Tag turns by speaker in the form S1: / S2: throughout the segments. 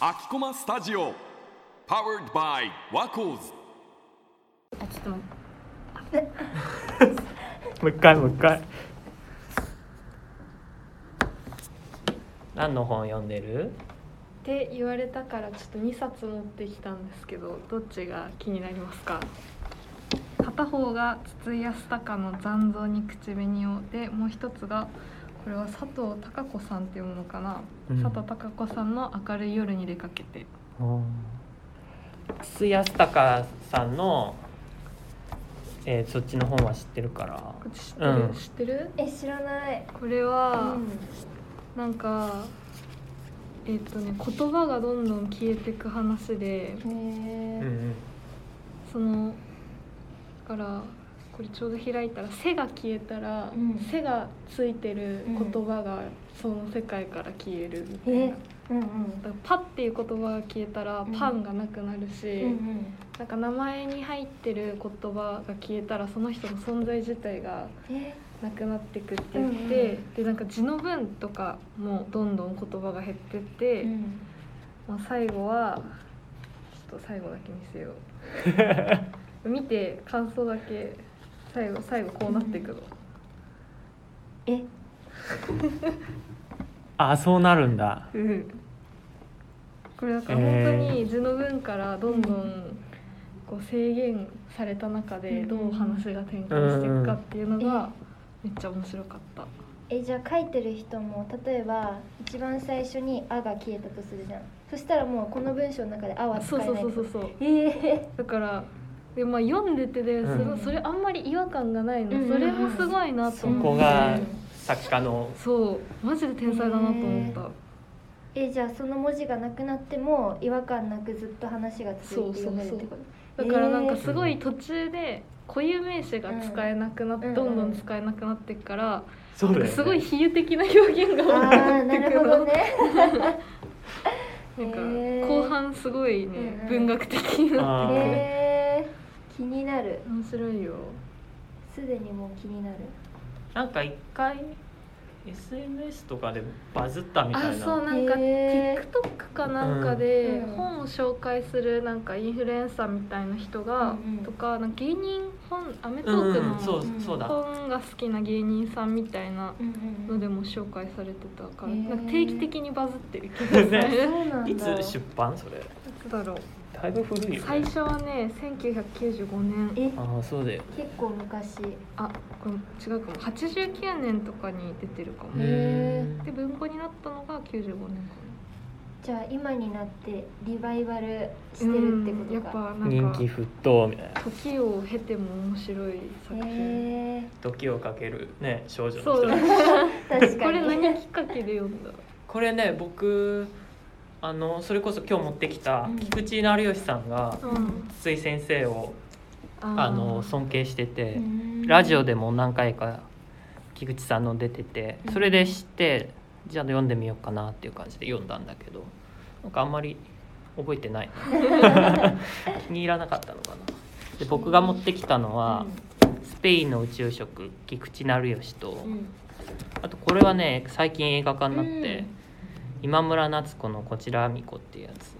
S1: 秋駒スタジオ Powered by ワコーズ
S2: あちょっと待って。
S3: もう一回もう一回。何の本読んでる？
S2: って言われたからちょっと2冊持ってきたんですけどどっちが気になりますか？片方が筒井康隆の「残像に口紅を」でもう一つがこれは佐藤孝子さんって読むのかな、
S3: うん。
S2: 佐藤孝子さんの「明るい夜に出かけて。
S3: 筒井康隆さんの、えーそっちの本は知ってるから。
S2: こっち知ってる、
S3: うん。
S2: 知ってる？
S4: え知らない。
S2: これは、
S4: う
S2: なんかえっ、とね言葉がどんどん消えてく話で。
S4: んへえ
S3: うんうん。
S2: そのだからこれちょうど開いたら「背が消えたら、
S4: うん。
S2: 背がついてる言葉がその世界から消えるみたいな。
S4: え？うんうん。
S2: パっていう言葉が消えたら
S4: うん。
S2: パンがなくなるし、
S4: うんうん。
S2: なんか名前に入ってる言葉が消えたらその人の存在自体が
S4: え？
S2: なくなってくって言って、
S4: うんうん。
S2: でなんか字の文とかもどんどん言葉が減ってって、
S4: うん。
S2: まあ、最後はちょっと最後だけ見せよう。見て感想だけ最後最後こうなっていくの、
S4: え？
S3: あそうなるんだ。
S2: これだから本当に図の文からどんどんこう制限された中でどう話が展開していくかっていうのがめっちゃ面白かった。
S4: えじゃあ書いてる人も例えば一番最初に「あ」が消えたとするじゃん。そしたらもうこの文章の中で「あ」は使
S2: そう
S4: えない
S2: そうそうそうそう
S4: ええ
S2: だからで、まあ、読んでてで、
S3: うん。
S2: それそれあんまり違和感がないの、
S4: うん
S2: それもすごいなと
S3: そ
S2: 思って、
S3: こが作家の
S2: そう。マジで天才だなと思った、
S4: えじゃあその文字がなくなっても違和感なくずっと話が続いて読めるってこと？
S2: だからなんか
S4: えー
S2: すごい途中で固有名詞が使えなくなって、
S4: うん
S2: どんどん使えなくなっていくから、
S3: そうだよ、ね、
S2: すごい比喩的な表現が多くなってく
S4: るほどね。
S2: なんか後半すごいね、
S4: うんうん
S2: 文学的になって
S3: あー。
S4: へえ気になる
S2: 面白いよ。
S4: すでにもう気になる。
S3: なんか一回 SNS とかでバズったみた
S2: あ
S3: いな。
S2: そうなんか TikTok かなんかで
S4: うん。
S2: 本を紹介するなんかインフルエンサーみたいな人が、
S4: うんうん。
S2: とかなんか芸人本アメト
S3: うん
S2: ークの
S3: そうだ。
S2: 本が好きな芸人さんみたいな
S4: うん
S2: のでも紹介されてたから、なんか定期的にバズってる気がする、
S3: ね いつ出版それ？
S2: いつだろう
S3: だいぶ古いよね。
S2: 最初はね1995年。
S4: え？
S3: ああそうだよ。
S4: 結構昔。
S2: あこれ違うかも。89年とかに出てるかも、で文庫になったのが95年か
S4: じゃあ今になってリバイバルして
S2: な
S4: るって
S2: うんやっ
S4: ことか
S2: ぱなんか
S3: 人気沸騰みたいな。
S2: 時を経ても面白い作品、
S4: へえ
S3: 時をかけるね少女の
S2: そう
S4: 確か
S2: これ
S4: に
S2: 何きっかけで読んだ？
S3: これね僕あのそれこそ今日持ってきた
S4: うん。
S3: 菊池成吉さんが
S2: うん。
S3: 筒井先生を
S2: あ
S3: あの尊敬してて
S4: うん。
S3: ラジオでも何回か菊池さんの出ててそれで知ってじゃあ読んでみようかなっていう感じで読んだんだけどなんかあんまり覚えてない。気に入らなかったのかな。で僕が持ってきたのはスペインの宇宙食菊池成吉とあとこれはね最近映画化になって、
S4: うん
S3: 今村夏子の「こちらあみこ」っていうやつ。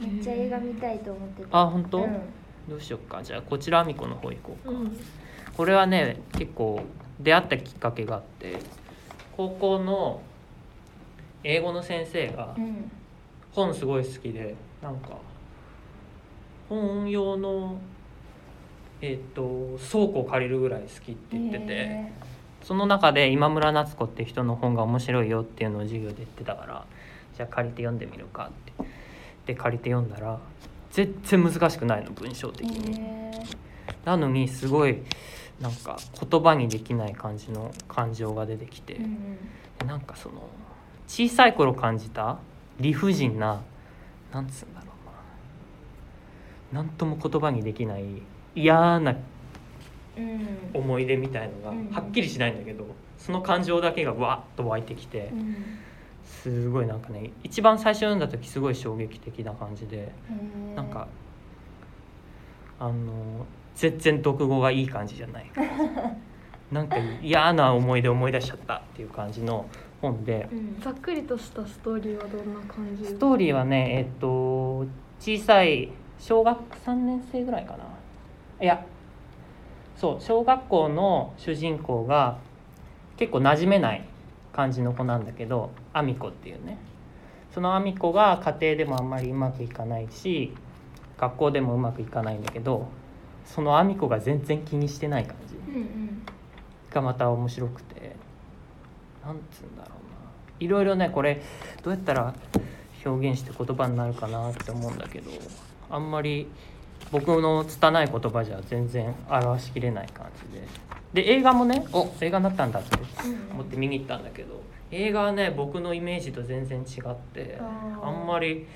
S4: めっちゃ映画見たいと思ってた
S3: あ本当、
S4: うん。
S3: どうしよっか。じゃあこちらあみこの方行こうか、
S2: うん。
S3: これはね結構出会ったきっかけがあって高校の英語の先生が
S4: うん。
S3: 本すごい好きでなんか本用のえっ、と倉庫を借りるぐらい好きって言ってて、
S4: へ
S3: その中で今村夏子って人の本が面白いよっていうのを授業で言ってたからじゃあ借りて読んでみるかって。で借りて読んだら全然難しくないの文章的
S4: ー
S3: に。
S4: へ
S3: なのにすごいなんか言葉にできない感じの感情が出てきて、
S4: ーう
S3: なんかその小さい頃感じた理不尽ななんつうんだろうな。なんとも言葉にできない嫌な思い出みたいのが
S4: うん。
S3: はっきりしないんだけど、その感情だけがわっと湧いてきて
S4: うん。
S3: すごいなんかね一番最初読んだ時すごい衝撃的な感じでなんかあの全然読語がいい感じじゃない。なんか嫌な思い出思い出しちゃったっていう感じの本で
S4: うん。
S2: ざっくりとしたストーリーはどんな感じ？
S3: ストーリーはねえっと小さい小学3年生ぐらいかな。いやそう小学校の主人公が結構馴染めない感じの子なんだけどアミコっていうね。そのアミコが家庭でもあんまりうまくいかないし学校でもうまくいかないんだけどそのアミコが全然気にしてない感じがまた面白くて。なんつうんだろうな。いろいろねこれどうやったら表現して言葉になるかなって思うんだけどあんまり僕の拙い言葉じゃ全然表しきれない感じで。で映画もねお。映画になったんだって。思って見に行ったんだけど映画はね僕のイメージと全然違って
S4: あ
S3: んまり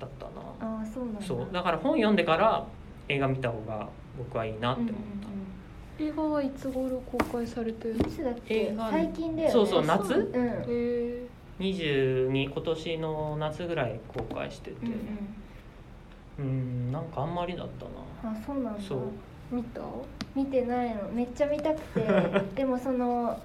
S3: だったな。
S4: ああそうなんだ。
S3: そう。だから本読んでから映画見た方が僕はいいなって思った。
S2: 映画はいつ頃公開されてる
S4: うんうんいつだっけ？
S3: 映画
S4: 最近だよね。
S3: そうそう
S2: あ
S3: 夏？
S4: うん。うん
S2: へえ
S3: 22今年の夏ぐらい公開してて。
S4: うん
S3: うんかあんまりだったな。
S4: あそうなんだ。
S3: そう。
S2: 見た？
S4: 見てないの。めっちゃ見たくて。でもその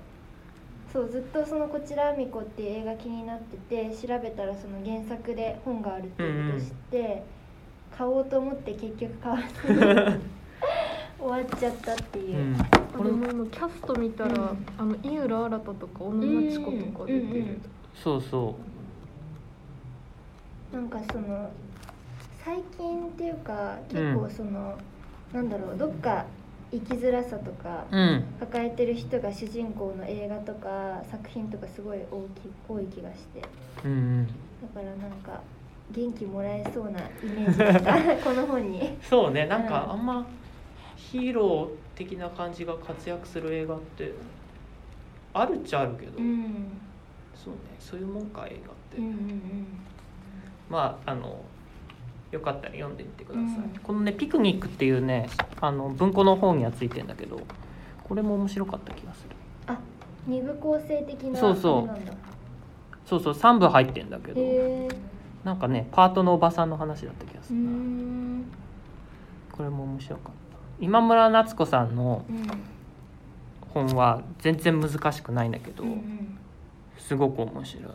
S4: そうずっとその「こちらあみこ」っていう映画気になってて調べたらその原作で本があるっていうことを知って、買おうと思って結局買わずに 終わっちゃったっていう。う、
S3: ん。
S2: あ
S3: これ
S2: でも今キャスト見たら、
S4: うん。
S2: あの井浦新とか小野真知子とか出てる、
S4: うんうんうん
S3: そうそ
S4: なんかその最近っていうか結構その、なんだろうどっか生きづらさとか
S3: ううん。
S4: 抱えてる人が主人公の映画とか作品とかすごい大き多い気がして。だ
S3: うんうん。
S4: からなんか元気もらえそうなイメージだったこの本に。
S3: そうねなんか
S4: うん
S3: あんまヒーロー的な感じが活躍する映画ってあるっちゃあるけど、
S4: うん。
S3: そうねそういうもんか映画って、
S4: うんうん。
S3: まああのよかったら読んでみてください、
S4: うん。
S3: このね「ピクニック」っていうねあの文庫の本にはついてんだけどこれも面白かった気がする。
S4: あ二部構成的な
S3: そうそう。
S4: あれなんだ。
S3: そうそう3部入ってんだけどなんかねパートのおばさんの話だった気がす
S4: う
S3: るこれも面白かった。今村夏子さんの
S4: うん。
S3: 本は全然難しくないんだけど、
S4: うんうん。
S3: すごく面白い。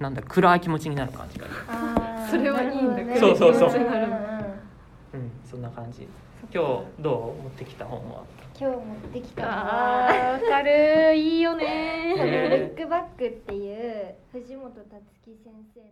S3: なんだ暗い気持ちになる感じが
S4: あー
S2: それはいいんだ
S4: なるほどね。
S3: そうそうそう。
S4: うん
S3: うんそんな感じ。今日どう持ってきた本は？
S4: 今日持ってきたの
S2: あわかるいいよ「ね
S3: へー。
S4: ルックバック」っていう藤本達樹先生の